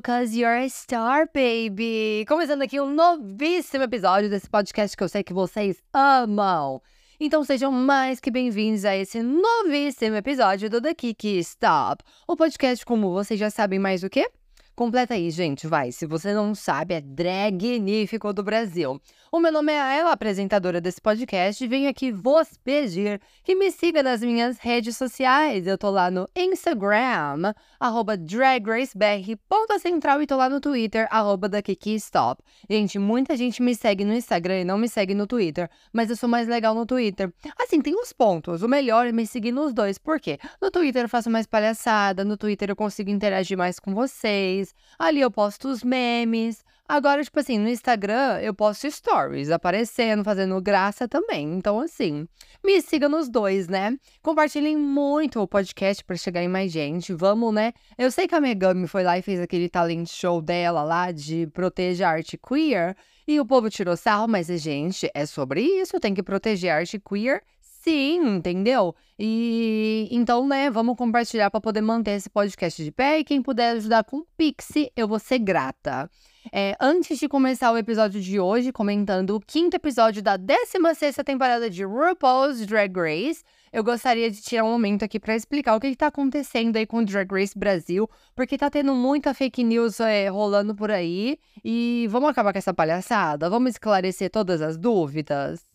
cause you're a star, baby! Começando aqui um novíssimo episódio desse podcast que eu sei que vocês amam. Então sejam mais que bem-vindos a esse novíssimo episódio do The Kiki Stop. O podcast, como vocês já sabem mais o quê? Completa aí, gente, vai. Se você não sabe, é Dragnífico do Brasil. O meu nome é Ayla, apresentadora desse podcast, e venho aqui vos pedir que me siga nas minhas redes sociais. Eu tô lá no Instagram, arroba DragRaceBR, ponto central, e tô lá no Twitter, arroba da Stop. Gente, muita gente me segue no Instagram e não me segue no Twitter, mas eu sou mais legal no Twitter. Assim, tem uns pontos. O melhor é me seguir nos dois, por quê? No Twitter eu faço mais palhaçada, no Twitter eu consigo interagir mais com vocês ali eu posto os memes. Agora, tipo assim, no Instagram eu posto stories aparecendo, fazendo graça também. Então, assim, me siga nos dois, né? Compartilhem muito o podcast para chegar em mais gente. Vamos, né? Eu sei que a Megami foi lá e fez aquele talent show dela lá de proteger a arte queer. E o povo tirou sarro, mas, gente, é sobre isso. Tem que proteger a arte queer Sim, entendeu? E então, né, vamos compartilhar para poder manter esse podcast de pé. E quem puder ajudar com Pixie, eu vou ser grata. É, antes de começar o episódio de hoje, comentando o quinto episódio da 16 temporada de RuPaul's Drag Race, eu gostaria de tirar um momento aqui para explicar o que está acontecendo aí com o Drag Race Brasil, porque tá tendo muita fake news é, rolando por aí. E vamos acabar com essa palhaçada? Vamos esclarecer todas as dúvidas?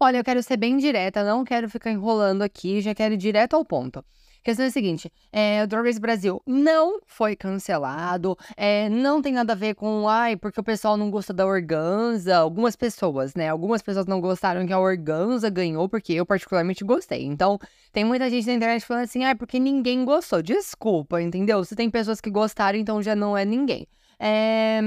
Olha, eu quero ser bem direta, não quero ficar enrolando aqui, já quero ir direto ao ponto. A questão é a seguinte: é, o Drag Race Brasil não foi cancelado, é, não tem nada a ver com, ai, porque o pessoal não gosta da organza. Algumas pessoas, né? Algumas pessoas não gostaram que a organza ganhou, porque eu particularmente gostei. Então, tem muita gente na internet falando assim, ai, porque ninguém gostou. Desculpa, entendeu? Se tem pessoas que gostaram, então já não é ninguém. É...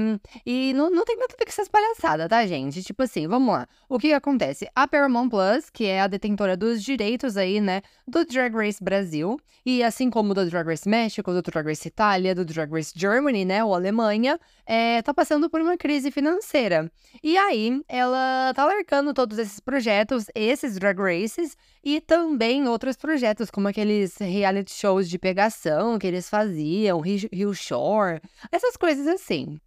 E não, não tem nada a ver com essas palhaçadas, tá, gente? Tipo assim, vamos lá. O que, acontece? A Paramount Plus, que é a detentora dos direitos aí, né, do Drag Race Brasil, e assim como do Drag Race México, do Drag Race Itália, do Drag Race Germany, né, ou Alemanha, é, tá passando por uma crise financeira. E aí, ela tá largando todos esses projetos, esses Drag Races, e também outros projetos, como aqueles reality shows de pegação que eles faziam, Rio Shore, essas coisas assim assim.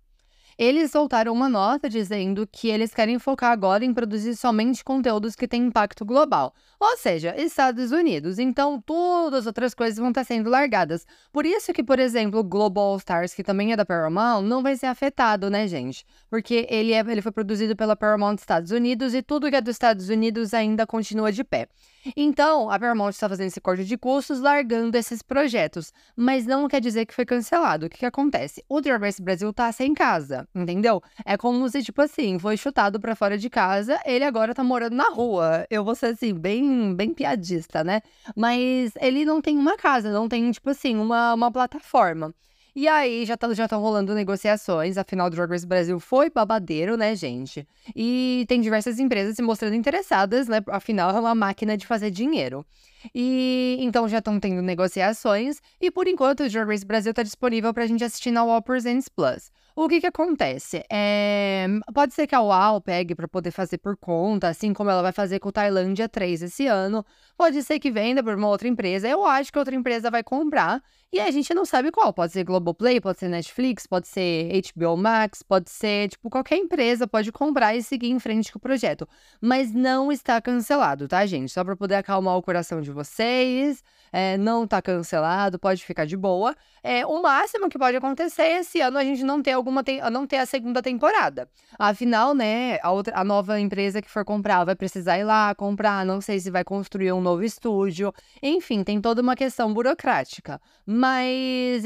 Eles soltaram uma nota dizendo que eles querem focar agora em produzir somente conteúdos que têm impacto global, ou seja, Estados Unidos. Então, todas as outras coisas vão estar sendo largadas. Por isso que, por exemplo, Global Stars, que também é da Paramount, não vai ser afetado, né, gente? Porque ele, é, ele foi produzido pela Paramount Estados Unidos e tudo que é dos Estados Unidos ainda continua de pé. Então, a Paramount está fazendo esse corte de custos, largando esses projetos. Mas não quer dizer que foi cancelado. O que, que acontece? O Drag Brasil tá sem casa, entendeu? É como se, tipo assim, foi chutado para fora de casa, ele agora tá morando na rua. Eu vou ser, assim, bem, bem piadista, né? Mas ele não tem uma casa, não tem, tipo assim, uma, uma plataforma. E aí, já estão tá, já rolando negociações, afinal, Drag Race Brasil foi babadeiro, né, gente? E tem diversas empresas se mostrando interessadas, né? Afinal, é uma máquina de fazer dinheiro. E então já estão tendo negociações, e por enquanto o Drag Race Brasil está disponível para a gente assistir na All Presents Plus. O que que acontece? É, pode ser que a UAU pegue para poder fazer por conta, assim como ela vai fazer com o Tailândia 3 esse ano. Pode ser que venda por uma outra empresa. Eu acho que outra empresa vai comprar. E a gente não sabe qual. Pode ser Globoplay, pode ser Netflix, pode ser HBO Max, pode ser, tipo, qualquer empresa pode comprar e seguir em frente com o projeto. Mas não está cancelado, tá, gente? Só para poder acalmar o coração de vocês. É, não tá cancelado, pode ficar de boa. É, o máximo que pode acontecer é esse ano a gente não ter alguma não ter a segunda temporada. Afinal, né, a, outra, a nova empresa que for comprar vai precisar ir lá comprar, não sei se vai construir um novo estúdio. Enfim, tem toda uma questão burocrática. Mas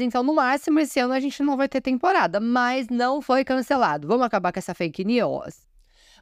então, no máximo, esse ano a gente não vai ter temporada, mas não foi cancelado. Vamos acabar com essa fake news.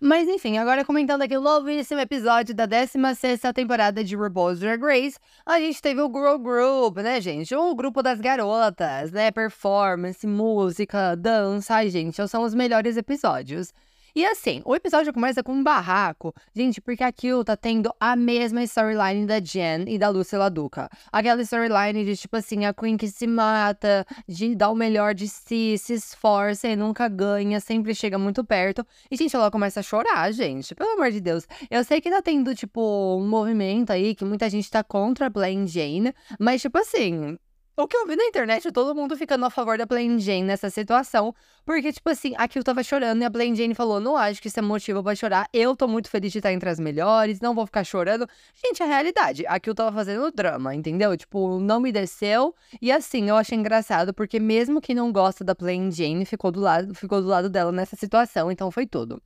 Mas enfim, agora comentando aqui o novíssimo episódio da 16 temporada de RuPaul's Drag Race, a gente teve o Girl Group, né, gente? O grupo das garotas, né? Performance, música, dança. Ai, gente, são os melhores episódios. E assim, o episódio começa com um barraco, gente, porque aquilo tá tendo a mesma storyline da Jen e da Lúcia Laduca. Aquela storyline de tipo assim, a Queen que se mata, de dar o melhor de si, se esforça e nunca ganha, sempre chega muito perto. E, gente, ela começa a chorar, gente, pelo amor de Deus. Eu sei que tá tendo, tipo, um movimento aí que muita gente tá contra a Blaine Jane, mas, tipo assim, o que eu vi na internet, todo mundo ficando a favor da Plain Jane nessa situação. Porque, tipo assim, a Kill tava chorando e a Plain Jane falou: não acho que isso é motivo pra chorar. Eu tô muito feliz de estar entre as melhores, não vou ficar chorando. Gente, é a realidade. A Kill tava fazendo drama, entendeu? Tipo, não me desceu. E assim, eu achei engraçado, porque mesmo quem não gosta da Plain Jane ficou do lado, ficou do lado dela nessa situação, então foi tudo.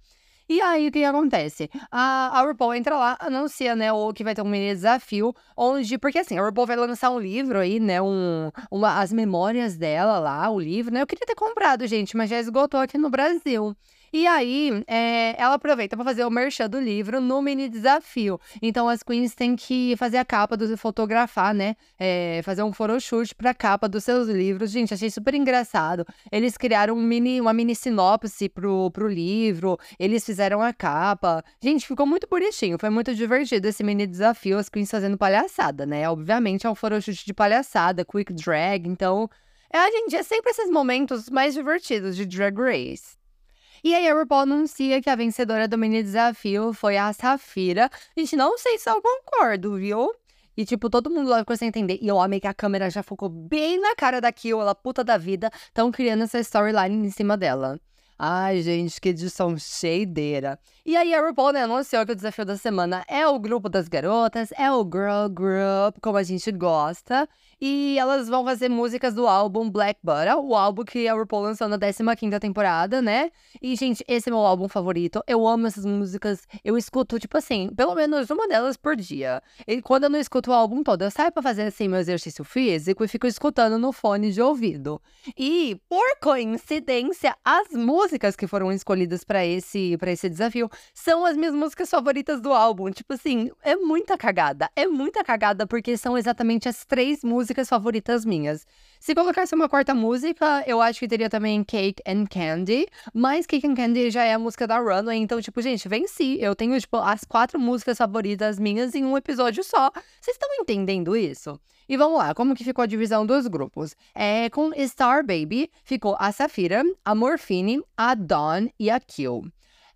E aí, o que acontece? A, a RuPaul entra lá, anuncia, né, o que vai ter um mini desafio, onde... Porque, assim, a RuPaul vai lançar um livro aí, né, um, uma, as memórias dela lá, o livro, né? Eu queria ter comprado, gente, mas já esgotou aqui no Brasil. E aí, é, ela aproveita para fazer o merchan do livro no mini desafio. Então, as queens têm que fazer a capa, do, fotografar, né? É, fazer um photoshoot pra capa dos seus livros. Gente, achei super engraçado. Eles criaram um mini, uma mini sinopse pro, pro livro, eles fizeram a capa. Gente, ficou muito bonitinho, foi muito divertido esse mini desafio, as queens fazendo palhaçada, né? Obviamente é um photoshoot de palhaçada, quick drag, então... É, gente, é sempre esses momentos mais divertidos de Drag Race. E aí a RuPaul anuncia que a vencedora do mini desafio foi a Safira. Gente, não sei se eu concordo, viu? E, tipo, todo mundo lá ficou sem entender. E eu amei que a câmera já focou bem na cara da Kill, ela puta da vida. Estão criando essa storyline em cima dela. Ai, gente, que edição cheideira. E aí a RuPaul né, anunciou que o desafio da semana é o grupo das garotas, é o Girl Group, como a gente gosta. E elas vão fazer músicas do álbum Black Butter, o álbum que a RuPaul lançou na 15ª temporada, né? E, gente, esse é meu álbum favorito. Eu amo essas músicas. Eu escuto, tipo assim, pelo menos uma delas por dia. E quando eu não escuto o álbum todo, eu saio pra fazer, assim, meu exercício físico e fico escutando no fone de ouvido. E, por coincidência, as músicas que foram escolhidas para esse, pra esse desafio são as minhas músicas favoritas do álbum. Tipo assim, é muita cagada. É muita cagada porque são exatamente as três músicas favoritas minhas. Se colocasse uma quarta música, eu acho que teria também Cake and Candy. Mas Cake and Candy já é a música da Runway. Então, tipo, gente, venci. Eu tenho, tipo, as quatro músicas favoritas minhas em um episódio só. Vocês estão entendendo isso? E vamos lá, como que ficou a divisão dos grupos? É, com Star Baby, ficou a Safira, a Morphine, a Dawn e a Kill.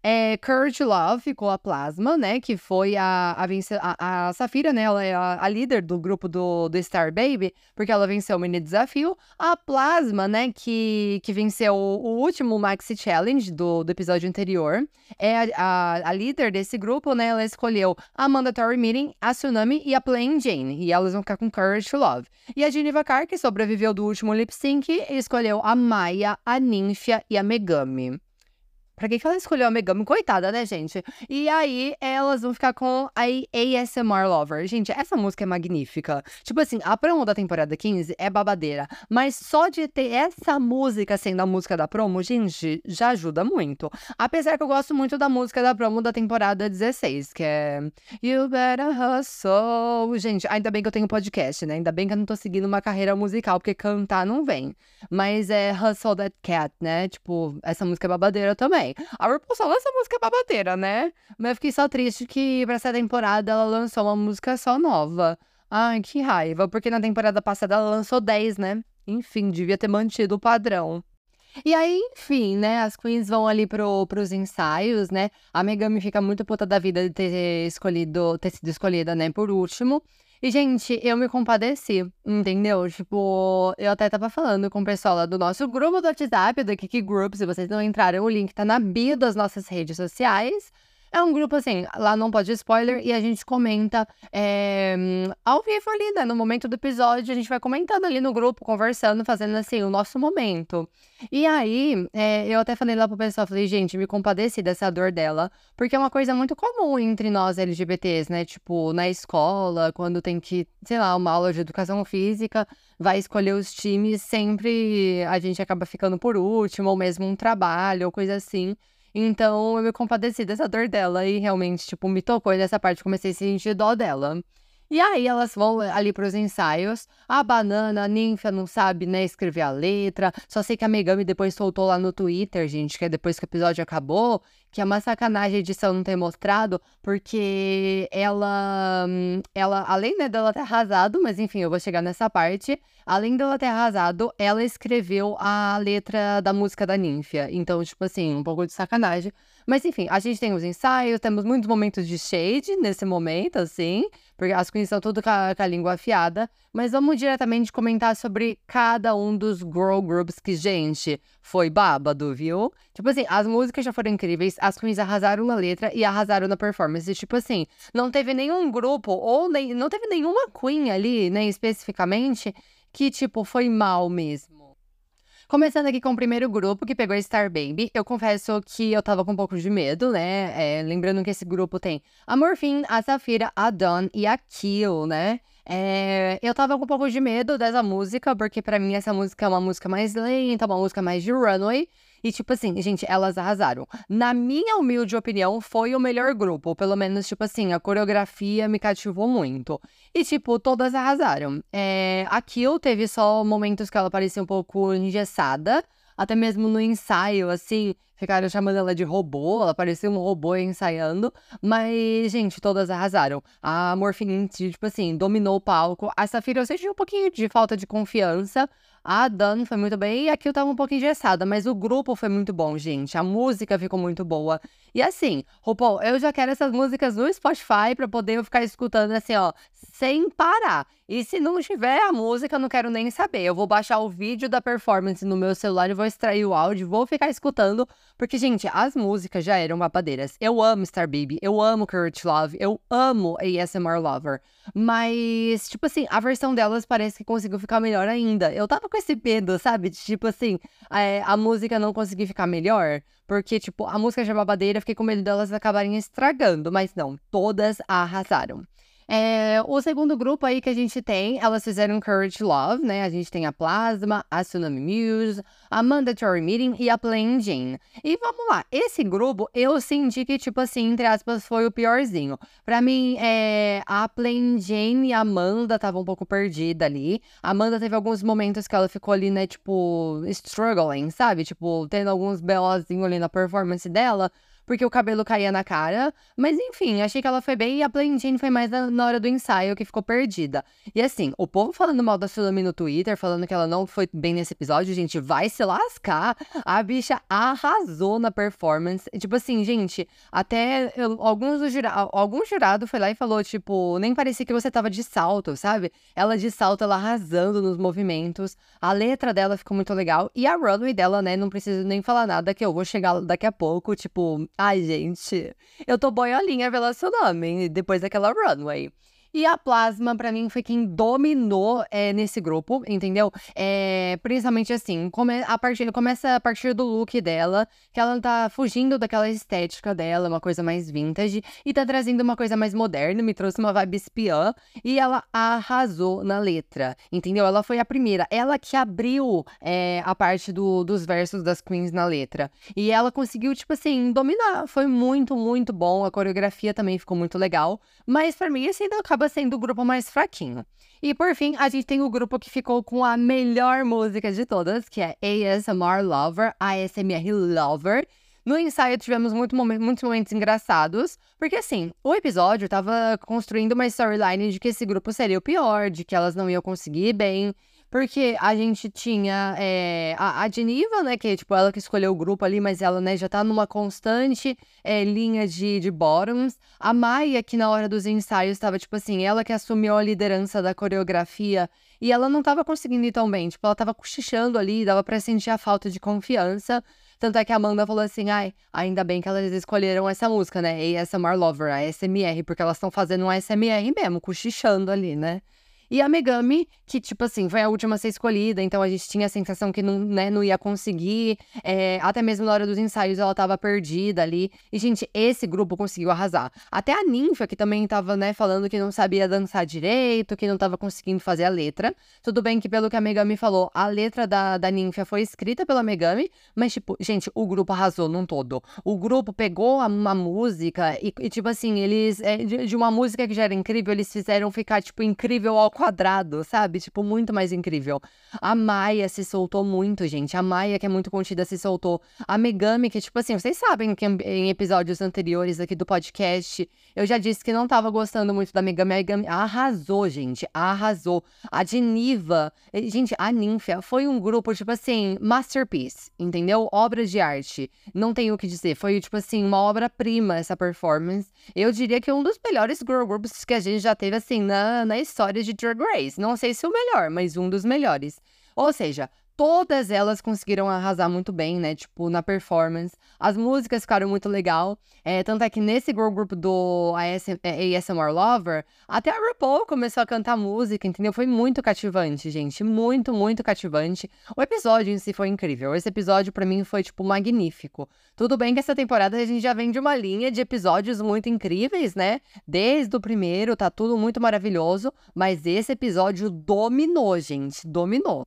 É, Courage Love ficou a Plasma, né? Que foi a, a, a, a Safira, né? Ela é a, a, líder do grupo do, do Star Baby, porque ela venceu o mini desafio. A Plasma, né? Que, que venceu o, último Maxi Challenge do, do episódio anterior. É a, a, a, líder desse grupo, né? Ela escolheu a Mandatory Meeting, a Tsunami e a Plain Jane. E elas vão ficar com Courage Love. E a Geneva Carr, que sobreviveu do último lip sync, escolheu a Maya, a Ninfia e a Megami. Pra que, que ela escolheu a Megami? Coitada, né, gente? E aí, elas vão ficar com a ASMR Lover. Gente, essa música é magnífica. Tipo assim, a promo da temporada 15 é babadeira. Mas só de ter essa música sendo a música da promo, gente, já ajuda muito. Apesar que eu gosto muito da música da promo da temporada 16, que é You Better Hustle. Gente, ainda bem que eu tenho podcast, né? Ainda bem que eu não tô seguindo uma carreira musical, porque cantar não vem. Mas é Hustle That Cat, né? Tipo, essa música é babadeira também também. A RuPaul só lança música babadeira, né? Mas eu fiquei só triste que pra essa temporada ela lançou uma música só nova. Ai, que raiva, porque na temporada passada ela lançou 10, né? Enfim, devia ter mantido o padrão. E aí, enfim, né? As queens vão ali pro, pros ensaios, né? A Megami fica muito puta da vida de ter escolhido, ter sido escolhida, né, por último. E, gente, eu me compadeci, entendeu? Tipo, eu até tava falando com o pessoal lá do nosso grupo do WhatsApp, do Kiki Group. Se vocês não entraram, o link tá na bio das nossas redes sociais. É um grupo assim, lá não pode spoiler e a gente comenta é, ao vivo ali, né? No momento do episódio, a gente vai comentando ali no grupo, conversando, fazendo assim, o nosso momento. E aí, é, eu até falei lá pro pessoal, falei, gente, me compadeci dessa dor dela, porque é uma coisa muito comum entre nós LGBTs, né? Tipo, na escola, quando tem que, sei lá, uma aula de educação física, vai escolher os times, sempre a gente acaba ficando por último, ou mesmo um trabalho, ou coisa assim. Então eu me compadeci dessa dor dela e realmente, tipo, me tocou e nessa parte comecei a sentir dó dela. E aí elas vão ali pros ensaios. A banana, a ninfa não sabe, né, escrever a letra. Só sei que a Megami depois soltou lá no Twitter, gente, que é depois que o episódio acabou, que é uma sacanagem a edição não ter mostrado, porque ela, ela além né, dela ter arrasado, mas enfim, eu vou chegar nessa parte, além dela ter arrasado, ela escreveu a letra da música da Ninfia. Então, tipo assim, um pouco de sacanagem. Mas enfim, a gente tem os ensaios, temos muitos momentos de shade nesse momento, assim, porque as queens estão tudo com a, com a língua afiada. Mas vamos diretamente comentar sobre cada um dos girl groups que, gente, foi bábado, viu? Tipo assim, as músicas já foram incríveis, as queens arrasaram na letra e arrasaram na performance. Tipo assim, não teve nenhum grupo, ou nem, não teve nenhuma queen ali, né, especificamente, que, tipo, foi mal mesmo. Começando aqui com o primeiro grupo que pegou Star Baby, eu confesso que eu tava com um pouco de medo, né? É, lembrando que esse grupo tem a Morphine, a Safira, a Dawn e a Kill, né? É, eu tava com um pouco de medo dessa música, porque para mim essa música é uma música mais lenta, uma música mais de runway. E, tipo assim, gente, elas arrasaram. Na minha humilde opinião, foi o melhor grupo. Pelo menos, tipo assim, a coreografia me cativou muito. E, tipo, todas arrasaram. É, a Kill teve só momentos que ela parecia um pouco engessada. Até mesmo no ensaio, assim, ficaram chamando ela de robô, ela parecia um robô ensaiando. Mas, gente, todas arrasaram. A Morphine, tipo assim, dominou o palco. A Safira eu senti um pouquinho de falta de confiança. A Dan foi muito bem e aqui eu tava um pouco engessada, mas o grupo foi muito bom, gente. A música ficou muito boa. E assim, RuPaul, eu já quero essas músicas no Spotify pra poder eu ficar escutando assim, ó, sem parar. E se não tiver a música, eu não quero nem saber. Eu vou baixar o vídeo da performance no meu celular e vou extrair o áudio, vou ficar escutando, porque, gente, as músicas já eram babadeiras. Eu amo Star Baby, eu amo Courage Love, eu amo ASMR Lover. Mas, tipo assim, a versão delas parece que conseguiu ficar melhor ainda. Eu tava com esse medo, sabe? De, tipo assim, é, a música não conseguir ficar melhor. Porque, tipo, a música já é babadeira, fiquei com medo delas acabarem estragando. Mas não, todas arrasaram. É, o segundo grupo aí que a gente tem, elas fizeram Courage Love, né? A gente tem a Plasma, a Tsunami Muse, a Mandatory Meeting e a Plain Jane. E vamos lá, esse grupo eu senti que, tipo assim, entre aspas, foi o piorzinho. Pra mim, é, a Plain Jane e a Amanda estavam um pouco perdida ali. A Amanda teve alguns momentos que ela ficou ali, né, tipo, struggling, sabe? Tipo, tendo alguns belozinhos ali na performance dela porque o cabelo caía na cara. Mas enfim, achei que ela foi bem e a Plain Jane foi mais na, hora do ensaio que ficou perdida. E assim, o povo falando mal da Sulami no Twitter, falando que ela não foi bem nesse episódio, gente, vai se lascar. A bicha arrasou na performance. Tipo assim, gente, até eu, alguns do jura, algum jurado foi lá e falou, tipo, nem parecia que você tava de salto, sabe? Ela de salto, ela arrasando nos movimentos. A letra dela ficou muito legal. E a runway dela, né, não preciso nem falar nada, que eu vou chegar daqui a pouco, tipo, Ai, gente, eu tô boiolinha pela seu nome, depois daquela runway. E a Plasma, para mim, foi quem dominou é, nesse grupo, entendeu? É, principalmente assim, come, a partir, começa a partir do look dela, que ela tá fugindo daquela estética dela, uma coisa mais vintage, e tá trazendo uma coisa mais moderna, me trouxe uma vibe espiã, e ela arrasou na letra, entendeu? Ela foi a primeira, ela que abriu é, a parte do, dos versos das queens na letra. E ela conseguiu, tipo assim, dominar. Foi muito, muito bom. A coreografia também ficou muito legal. Mas para mim, esse ainda acaba acaba sendo o grupo mais fraquinho. E por fim, a gente tem o grupo que ficou com a melhor música de todas, que é ASMR Lover, ASMR Lover. No ensaio tivemos muito momen muitos momentos engraçados, porque assim, o episódio tava construindo uma storyline de que esse grupo seria o pior, de que elas não iam conseguir bem. Porque a gente tinha é, a, a né? Que, tipo, ela que escolheu o grupo ali, mas ela, né, já tá numa constante é, linha de, de bottoms. A Maia, que na hora dos ensaios estava, tipo assim, ela que assumiu a liderança da coreografia e ela não tava conseguindo ir tão bem. Tipo, ela tava cochichando ali, dava pra sentir a falta de confiança. Tanto é que a Amanda falou assim: ai, ainda bem que elas escolheram essa música, né? ASMR Lover, a SMR, porque elas estão fazendo um ASMR mesmo, cochichando ali, né? E a Megami, que, tipo assim, foi a última a ser escolhida, então a gente tinha a sensação que não, né, não ia conseguir. É, até mesmo na hora dos ensaios ela tava perdida ali. E, gente, esse grupo conseguiu arrasar. Até a Ninfa, que também tava, né, falando que não sabia dançar direito, que não tava conseguindo fazer a letra. Tudo bem que, pelo que a Megami falou, a letra da, da Ninfa foi escrita pela Megami, mas, tipo, gente, o grupo arrasou num todo. O grupo pegou uma música e, e tipo assim, eles, é, de, de uma música que já era incrível, eles fizeram ficar, tipo, incrível ao quadrado, sabe? Tipo, muito mais incrível. A Maia se soltou muito, gente. A Maia, que é muito contida, se soltou. A Megami, que, tipo assim, vocês sabem que em episódios anteriores aqui do podcast, eu já disse que não tava gostando muito da Megami. A Megami arrasou, gente. Arrasou. A Diniva, gente, a Ninfia foi um grupo, tipo assim, masterpiece, entendeu? Obra de arte. Não tenho o que dizer. Foi, tipo assim, uma obra-prima essa performance. Eu diria que é um dos melhores girl groups que a gente já teve, assim, na, na história de Drag Race. Não sei se o melhor, mas um dos melhores. Ou seja, todas elas conseguiram arrasar muito bem, né? Tipo, na performance. As músicas ficaram muito legal. É, tanto é que nesse girl group do ASMR é, Lover, até a RuPaul começou a cantar música, entendeu? Foi muito cativante, gente. Muito, muito cativante. O episódio em si foi incrível. Esse episódio, para mim, foi, tipo, magnífico. Tudo bem que essa temporada a gente já vem de uma linha de episódios muito incríveis, né? Desde o primeiro, tá tudo muito maravilhoso. Mas esse episódio dominou, gente. Dominou.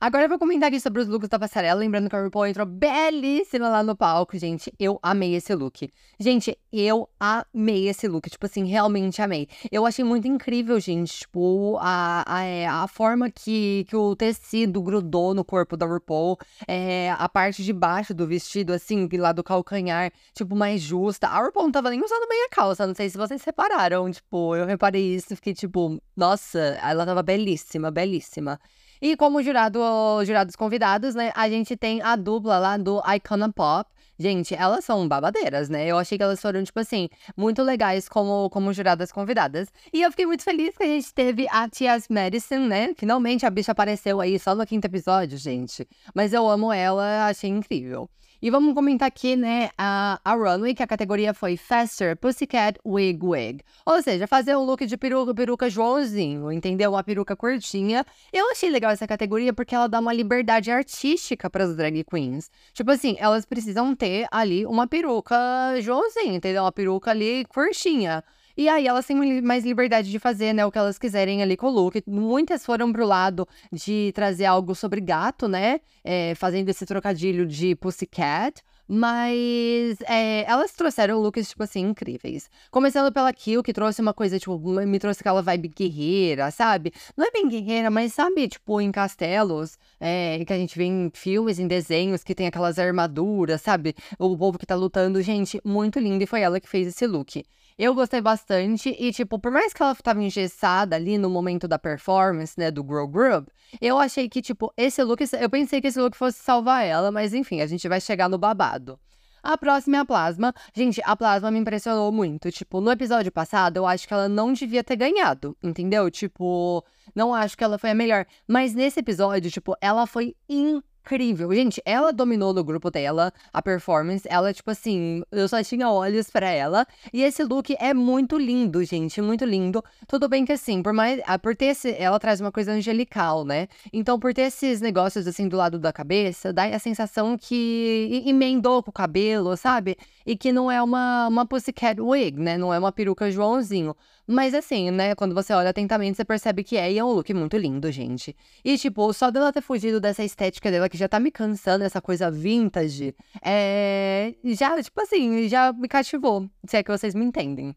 Agora eu vou comentar aqui sobre os looks da passarela. Lembrando que a RuPaul entrou belíssima lá no palco, gente. Eu amei esse look. Gente, eu amei esse look. Tipo assim, realmente amei. Eu achei muito incrível, gente. Tipo, a, a, é, a forma que, que o tecido grudou no corpo da RuPaul. É, a parte de baixo do vestido, assim, lá do calcanhar, tipo, mais justa. A RuPaul não tava nem usando meia calça. Não sei se vocês repararam. Tipo, eu reparei isso. Fiquei tipo, nossa, ela tava belíssima, belíssima. E como jurado, jurados convidados, né, a gente tem a dupla lá do Icona Pop. Gente, elas são babadeiras, né? Eu achei que elas foram, tipo assim, muito legais como, como juradas convidadas. E eu fiquei muito feliz que a gente teve a Tias Medicine, né? Finalmente a bicha apareceu aí só no quinto episódio, gente. Mas eu amo ela, achei incrível. E vamos comentar aqui, né, a, a runway, que a categoria foi Faster Pussycat Wig Wig. Ou seja, fazer um look de peruca, peruca Joãozinho, entendeu? Uma peruca curtinha. Eu achei legal essa categoria porque ela dá uma liberdade artística para as drag queens. Tipo assim, elas precisam ter ali uma peruca Joãozinho, entendeu? Uma peruca ali curtinha. E aí elas têm mais liberdade de fazer, né, o que elas quiserem ali com o look. Muitas foram pro lado de trazer algo sobre gato, né? É, fazendo esse trocadilho de pussycat. Mas é, elas trouxeram looks, tipo assim, incríveis. Começando pela Kill, que trouxe uma coisa, tipo, me trouxe aquela vibe guerreira, sabe? Não é bem guerreira, mas sabe, tipo, em castelos, é, que a gente vê em filmes, em desenhos, que tem aquelas armaduras, sabe? O povo que tá lutando. Gente, muito lindo. E foi ela que fez esse look. Eu gostei bastante e, tipo, por mais que ela tava engessada ali no momento da performance, né, do Grow Group, eu achei que, tipo, esse look, eu pensei que esse look fosse salvar ela, mas enfim, a gente vai chegar no babado. A próxima é a Plasma. Gente, a Plasma me impressionou muito. Tipo, no episódio passado, eu acho que ela não devia ter ganhado, entendeu? Tipo, não acho que ela foi a melhor. Mas nesse episódio, tipo, ela foi incrível incrível. Gente, ela dominou no grupo dela a performance. Ela, tipo assim, eu só tinha olhos para ela. E esse look é muito lindo, gente, muito lindo. Tudo bem que assim, por mais. Ah, por ter esse. Ela traz uma coisa angelical, né? Então, por ter esses negócios assim do lado da cabeça, dá a sensação que emendou com o cabelo, sabe? E que não é uma, uma pussycat wig, né? Não é uma peruca Joãozinho. Mas assim, né, quando você olha atentamente, você percebe que é, e é um look muito lindo, gente. E, tipo, só dela ter fugido dessa estética dela, que já tá me cansando, essa coisa vintage, é. Já, tipo assim, já me cativou, se é que vocês me entendem.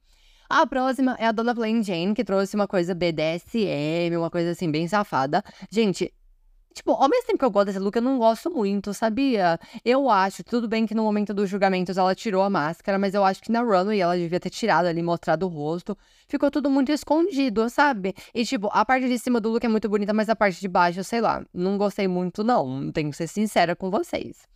A próxima é a Dona Plain Jane, que trouxe uma coisa BDSM, uma coisa assim, bem safada. Gente, Tipo, ao mesmo tempo que eu gosto desse look, eu não gosto muito, sabia? Eu acho, tudo bem que no momento dos julgamentos ela tirou a máscara, mas eu acho que na runway ela devia ter tirado ali, mostrado o rosto. Ficou tudo muito escondido, sabe? E, tipo, a parte de cima do look é muito bonita, mas a parte de baixo, sei lá, não gostei muito, não. Tenho que ser sincera com vocês.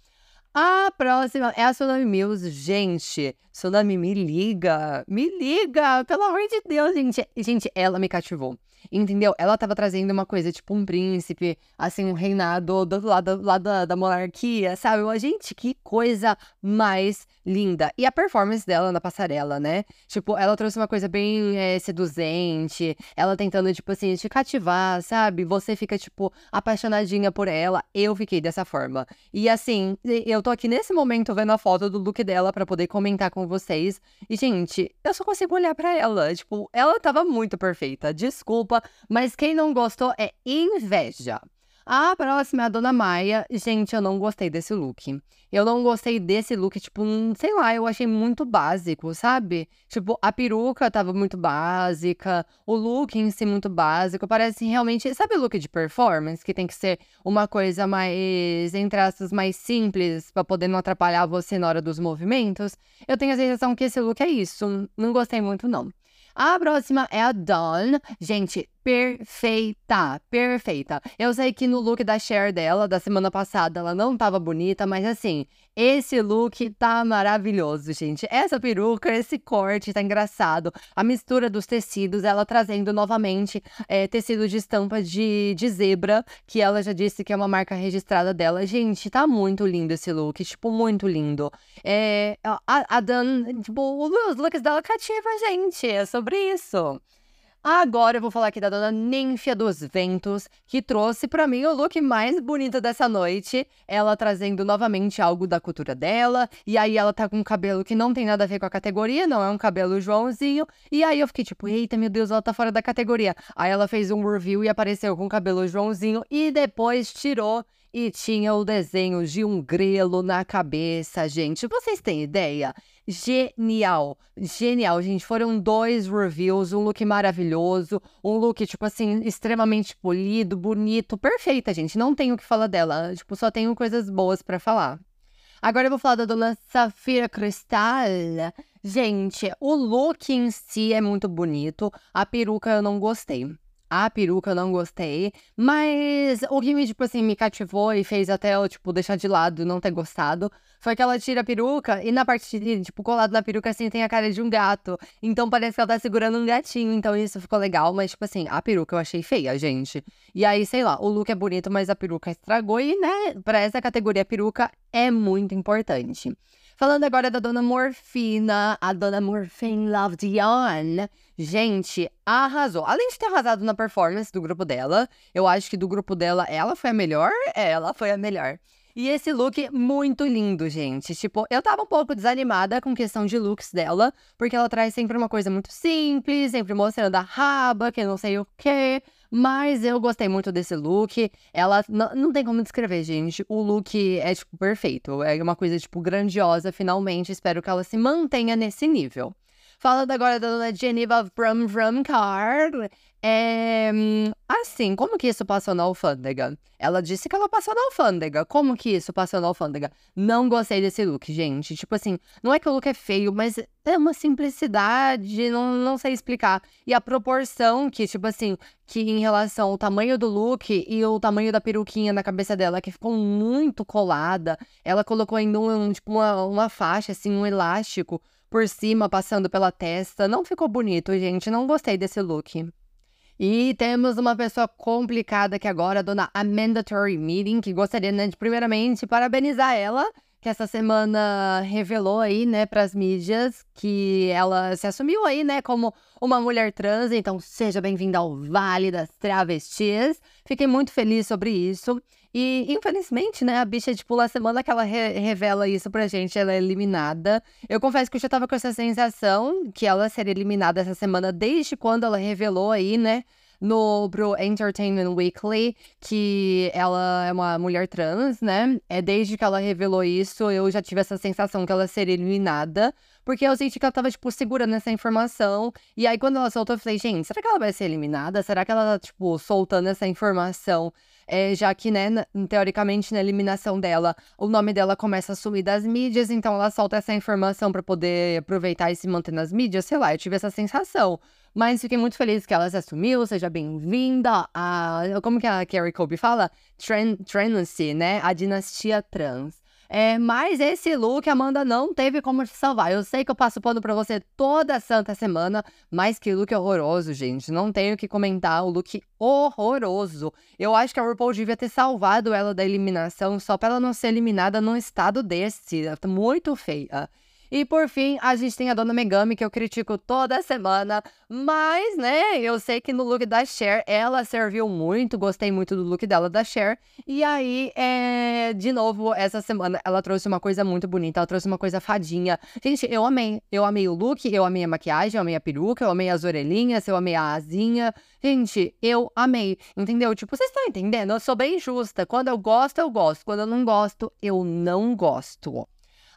A próxima é a Tsunami Mills. Gente, Tsunami, me liga. Me liga, pelo amor de Deus, gente. Gente, ela me cativou. Entendeu? Ela tava trazendo uma coisa, tipo um príncipe, assim, um reinado do lado, do lado da, da monarquia, sabe? Mas, gente, que coisa mais linda. E a performance dela na passarela, né? Tipo, ela trouxe uma coisa bem é, seduzente, ela tentando, tipo assim, te cativar, sabe? Você fica, tipo, apaixonadinha por ela. Eu fiquei dessa forma. E assim, eu tô aqui nesse momento vendo a foto do look dela para poder comentar com vocês. E, gente, eu só consigo olhar para ela. Tipo, ela tava muito perfeita. Desculpa desculpa, mas quem não gostou é inveja. A próxima é a Dona Maia. Gente, eu não gostei desse look. Eu não gostei desse look, tipo, hum, sei lá, eu achei muito básico, sabe? Tipo, a peruca tava muito básica, o look em si muito básico. Parece realmente. Sabe look de performance? Que tem que ser uma coisa mais, entre aspas, mais simples, pra poder não atrapalhar você na hora dos movimentos? Eu tenho a sensação que esse look é isso. Não gostei muito, não. A próxima é a Dawn. Gente, perfeita, perfeita. Eu sei que no look da Cher dela, da semana passada, ela não tava bonita, mas assim, esse look tá maravilhoso, gente. Essa peruca, esse corte tá engraçado. A mistura dos tecidos, ela trazendo novamente é, tecido de estampa de, de zebra, que ela já disse que é uma marca registrada dela. Gente, tá muito lindo esse look, tipo, muito lindo. É, a, a Dan, tipo, os looks dela cativam a gente, é sobre isso. Agora eu vou falar aqui da dona Ninfia dos Ventos, que trouxe para mim o look mais bonito dessa noite. Ela trazendo novamente algo da cultura dela. E aí ela tá com um cabelo que não tem nada a ver com a categoria, não é um cabelo Joãozinho. E aí eu fiquei tipo, eita, meu Deus, ela tá fora da categoria. Aí ela fez um review e apareceu com o cabelo Joãozinho e depois tirou e tinha o desenho de um grelo na cabeça, gente. Vocês têm ideia? Genial, genial, gente. Foram dois reviews, um look maravilhoso, um look, tipo assim, extremamente polido, bonito, perfeita, gente. Não tenho o que falar dela, tipo, só tenho coisas boas para falar. Agora eu vou falar da dona Safira Cristal. Gente, o look em si é muito bonito, a peruca eu não gostei. A peruca eu não gostei, mas o que me, tipo assim, me cativou e fez até eu, tipo, deixar de lado e não ter gostado foi que ela tira a peruca e na parte, de, tipo, colado na peruca, assim, tem a cara de um gato. Então parece que ela tá segurando um gatinho, então isso ficou legal, mas, tipo assim, a peruca eu achei feia, gente. E aí, sei lá, o look é bonito, mas a peruca estragou e, né, pra essa categoria, a peruca é muito importante. Falando agora da Dona Morfina, a Dona Morphine Love Dion. Gente, arrasou. Além de ter arrasado na performance do grupo dela, eu acho que do grupo dela, ela foi a melhor? É, ela foi a melhor. E esse look muito lindo, gente. Tipo, eu tava um pouco desanimada com questão de looks dela, porque ela traz sempre uma coisa muito simples, sempre mostrando a raba, que não sei o quê. Mas eu gostei muito desse look. Ela não, tem como descrever, gente. O look é, tipo, perfeito. É uma coisa, tipo, grandiosa, finalmente. Espero que ela se mantenha nesse nível. Falando agora da dona Geneva Brum Brum Car, é, assim, como que isso passou na alfândega? Ela disse que ela passou na alfândega. Como que isso passou na alfândega? Não gostei desse look, gente. Tipo assim, não é que o look é feio, mas é uma simplicidade, não, não sei explicar. E a proporção que, tipo assim, que em relação ao tamanho do look e o tamanho da peruquinha na cabeça dela, que ficou muito colada. Ela colocou ainda um, tipo, uma, uma faixa, assim, um elástico por cima, passando pela testa. Não ficou bonito, gente. Não gostei desse look. E temos uma pessoa complicada que agora, a dona Amanda Tory Meeting, que gostaria, né, de primeiramente parabenizar ela, que essa semana revelou aí, né, para as mídias que ela se assumiu aí, né, como uma mulher trans. Então, seja bem-vinda ao Vale das Travestis. Fiquei muito feliz sobre isso. E, infelizmente, né, a bicha, tipo, a semana que ela re revela isso pra gente, ela é eliminada. Eu confesso que eu já tava com essa sensação que ela seria eliminada essa semana, desde quando ela revelou aí, né, no pro Entertainment Weekly que ela é uma mulher trans, né? É desde que ela revelou isso, eu já tive essa sensação que ela seria eliminada, porque eu senti que ela tava tipo segurando essa informação. E aí quando ela soltou, eu falei, gente, será que ela vai ser eliminada? Será que ela tá tipo soltando essa informação? É, já que, né, teoricamente, na eliminação dela, o nome dela começa a sumir das mídias, então ela solta essa informação para poder aproveitar e se manter nas mídias, sei lá, eu tive essa sensação. Mas fiquei muito feliz que ela se assumiu, seja bem-vinda a. Como que a Carrie Colby fala? Tran Transy, né? A dinastia trans. É, mas esse look, Amanda, não teve como te salvar. Eu sei que eu passo pano pra você toda santa semana, mas que look horroroso, gente. Não tenho que comentar o look horroroso. Eu acho que a RuPaul devia ter salvado ela da eliminação só pra ela não ser eliminada num estado desse. Muito feia. E por fim, a gente tem a Dona Megami, que eu critico toda semana, mas, né, eu sei que no look da Cher, ela serviu muito, gostei muito do look dela da Cher. E aí, é, de novo, essa semana, ela trouxe uma coisa muito bonita, ela trouxe uma coisa fadinha. Gente, eu amei. Eu amei o look, eu amei a maquiagem, eu amei a peruca, eu amei as orelhinhas, eu amei a asinha. Gente, eu amei, entendeu? Tipo, vocês estão entendendo? Eu sou bem justa. Quando eu gosto, eu gosto. Quando eu não gosto, eu não gosto.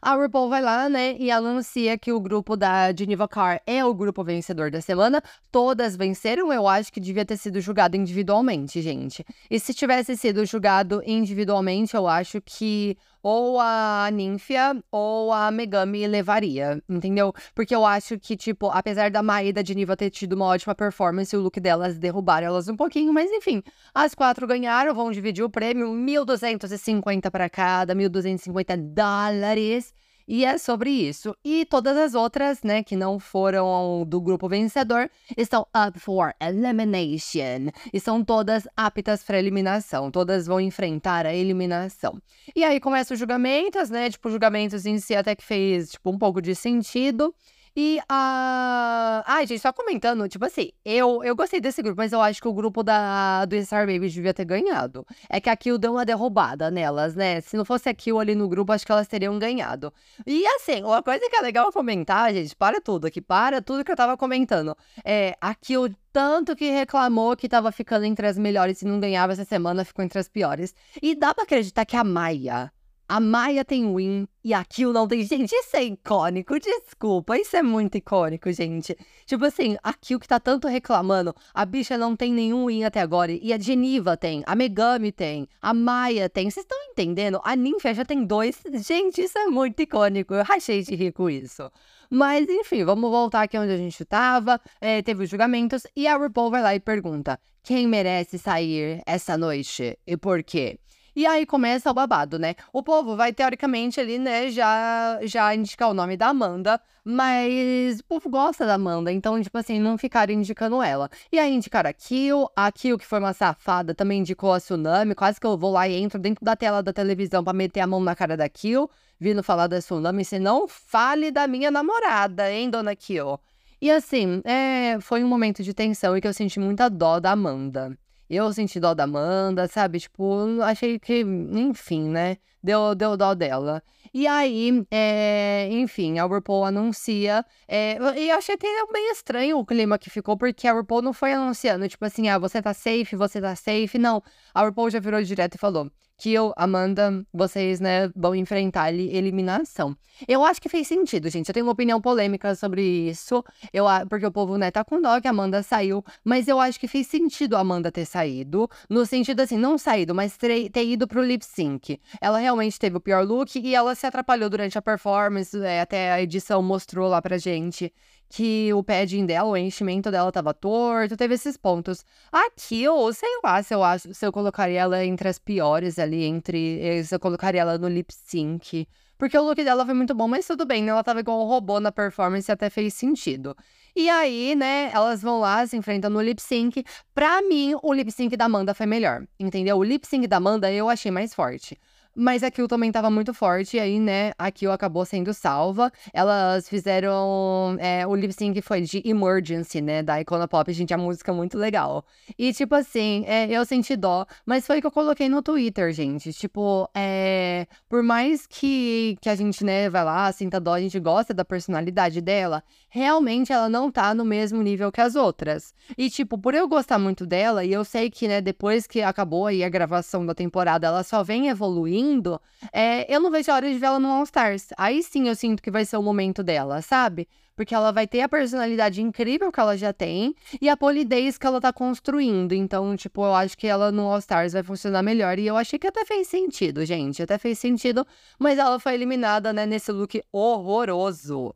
A RuPaul vai lá, né, e anuncia que o grupo da Geneva Carr é o grupo vencedor da semana. Todas venceram, eu acho que devia ter sido julgado individualmente, gente. E se tivesse sido julgado individualmente, eu acho que ou a Ninfia ou a Megami levaria, entendeu? Porque eu acho que, tipo, apesar da Maída de Niva ter tido uma ótima performance, o look delas derrubaram elas um pouquinho, mas enfim, as quatro ganharam, vão dividir o prêmio, 1.250 para cada, 1.250 dólares. E é sobre isso. E todas as outras, né, que não foram do grupo vencedor, estão up for elimination. E são todas aptas para eliminação. Todas vão enfrentar a eliminação. E aí começam os julgamentos, né? Tipo, julgamentos em si até que fez, tipo, um pouco de sentido. E a. Ai, gente, só comentando, tipo assim, eu, eu gostei desse grupo, mas eu acho que o grupo da, do Star Baby devia ter ganhado. É que a Kill deu uma derrubada nelas, né? Se não fosse a Kill ali no grupo, acho que elas teriam ganhado. E assim, uma coisa que é legal comentar, gente, para tudo aqui, para tudo que eu tava comentando. É, a Kill tanto que reclamou que tava ficando entre as melhores e não ganhava essa semana, ficou entre as piores. E dá pra acreditar que a Maia a Maia tem win e a Kill não tem. Gente, isso é icônico, desculpa. Isso é muito icônico, gente. Tipo assim, a Kill que tá tanto reclamando, a bicha não tem nenhum win até agora. E a Geniva tem, a Megami tem, a Maia tem. Vocês estão entendendo? A Ninfa já tem dois. Gente, isso é muito icônico. Eu rachei de rir com isso. Mas, enfim, vamos voltar aqui onde a gente tava. É, teve os julgamentos e a RuPaul vai lá e pergunta: quem merece sair essa noite e por quê? E aí começa o babado, né? O povo vai, teoricamente, ali, né, já, já indicar o nome da Amanda, mas o povo gosta da Amanda, então, tipo assim, não ficaram indicando ela. E aí indicaram a Kill, a Kill, que foi uma safada, também indicou a Tsunami, quase que eu vou lá e entro dentro da tela da televisão para meter a mão na cara da Kill, vindo falar da Tsunami, se não fale da minha namorada, hein, dona Kill? E assim, é, foi um momento de tensão e que eu senti muita dó da Amanda. Eu senti dó da Amanda, sabe? Tipo, achei que, enfim, né? Deu, deu dó dela. E aí, é, enfim, a RuPaul anuncia. É, e eu achei até bem estranho o clima que ficou, porque a RuPaul não foi anunciando, tipo assim, ah, você tá safe, você tá safe. Não, a RuPaul já virou direto e falou: que eu, Amanda, vocês, né, vão enfrentar ali eliminação. Eu acho que fez sentido, gente. Eu tenho uma opinião polêmica sobre isso. Eu, porque o povo, né, tá com dó que a Amanda saiu. Mas eu acho que fez sentido a Amanda ter saído. No sentido, assim, não saído, mas ter, ter ido pro lip sync. Ela realmente teve o pior look e ela se atrapalhou durante a performance. É, até a edição mostrou lá pra gente que o padding dela, o enchimento dela tava torto, teve esses pontos. Aqui, ou sei lá, se eu acho, se eu colocaria ela entre as piores ali, entre. Eh, se eu colocaria ela no lip sync. Porque o look dela foi muito bom, mas tudo bem, né? Ela tava igual um robô na performance e até fez sentido. E aí, né, elas vão lá, se enfrentam no lip sync. Pra mim, o lip sync da Amanda foi melhor, entendeu? O lip sync da Amanda eu achei mais forte. Mas a Kill também tava muito forte, e aí, né, a Kill acabou sendo salva. Elas fizeram. É, o lip sync foi de Emergency, né, da Icona Pop. Gente, a música é muito legal. E, tipo assim, é, eu senti dó, mas foi o que eu coloquei no Twitter, gente. Tipo, é, por mais que, que a gente, né, vai lá, sinta dó, a gente gosta da personalidade dela, realmente ela não tá no mesmo nível que as outras. E, tipo, por eu gostar muito dela, e eu sei que, né, depois que acabou aí a gravação da temporada, ela só vem evoluindo indo, é, eu não vejo a hora de ver ela no All Stars. Aí sim eu sinto que vai ser o momento dela, sabe? Porque ela vai ter a personalidade incrível que ela já tem e a polidez que ela tá construindo. Então, tipo, eu acho que ela no All Stars vai funcionar melhor. E eu achei que até fez sentido, gente. Até fez sentido, mas ela foi eliminada, né, nesse look horroroso.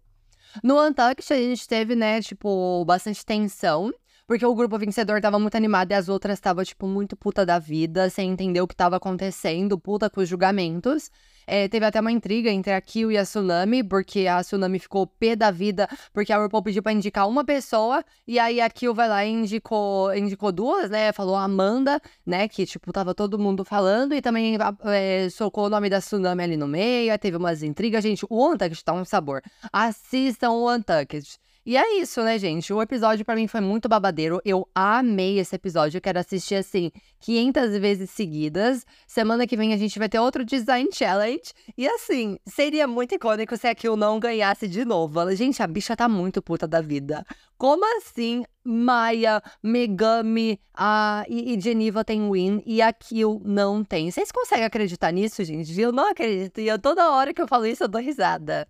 No Untucked, a gente teve, né, tipo, bastante tensão. Porque o grupo vencedor tava muito animado e as outras estavam, tipo, muito puta da vida, sem entender o que tava acontecendo, puta com os julgamentos. É, teve até uma intriga entre a Kill e a Tsunami, porque a Tsunami ficou pé da vida, porque a RuPaul pediu pra indicar uma pessoa, e aí a Kill vai lá e indicou, indicou duas, né? Falou a Amanda, né? Que, tipo, tava todo mundo falando, e também é, socou o nome da Tsunami ali no meio, teve umas intrigas. Gente, o Untucked tá um sabor. Assistam o Untucked. E é isso, né, gente? O episódio para mim foi muito babadeiro. Eu amei esse episódio. Eu quero assistir assim 500 vezes seguidas. Semana que vem a gente vai ter outro Design Challenge. E assim, seria muito icônico se a Kill não ganhasse de novo. Gente, a bicha tá muito puta da vida. Como assim Maia, Megami a, e, Geneva tem win e a Kill não tem? Vocês conseguem acreditar nisso, gente? Eu não acredito. E eu, toda hora que eu falo isso, eu dou risada.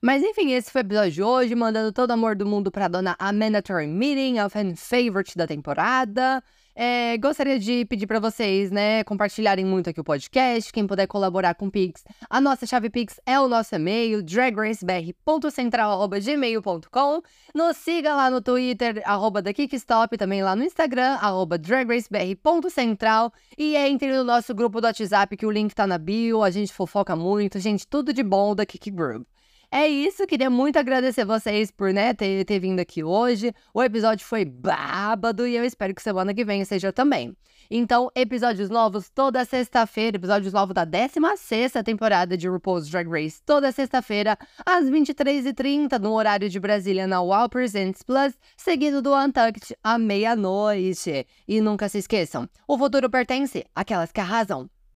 Mas enfim, esse foi o episódio de hoje, mandando todo o amor do mundo pra dona Amandatory Meeting, a fan favorite da temporada. É, gostaria de pedir para vocês, né, compartilharem muito aqui o podcast, quem puder colaborar com o Pix. A nossa chave Pix é o nosso e-mail, dragracebr.central.gmail.com. Nos siga lá no Twitter, arroba TheKickstop, também lá no Instagram, arroba dragracebr.central. E entre no nosso grupo do WhatsApp, que o link tá na bio, a gente fofoca muito. Gente, tudo de bom da Kick Group. É isso, queria muito agradecer vocês por né, ter, ter vindo aqui hoje. O episódio foi bábado e eu espero que semana que vem seja também. Então, episódios novos toda sexta-feira, episódios novos da 16 temporada de RuPaul's Drag Race, toda sexta-feira, às 23h30, no horário de Brasília, na Wow Presents Plus, seguido do Untucked à meia-noite. E nunca se esqueçam, o futuro pertence àquelas que arrasam.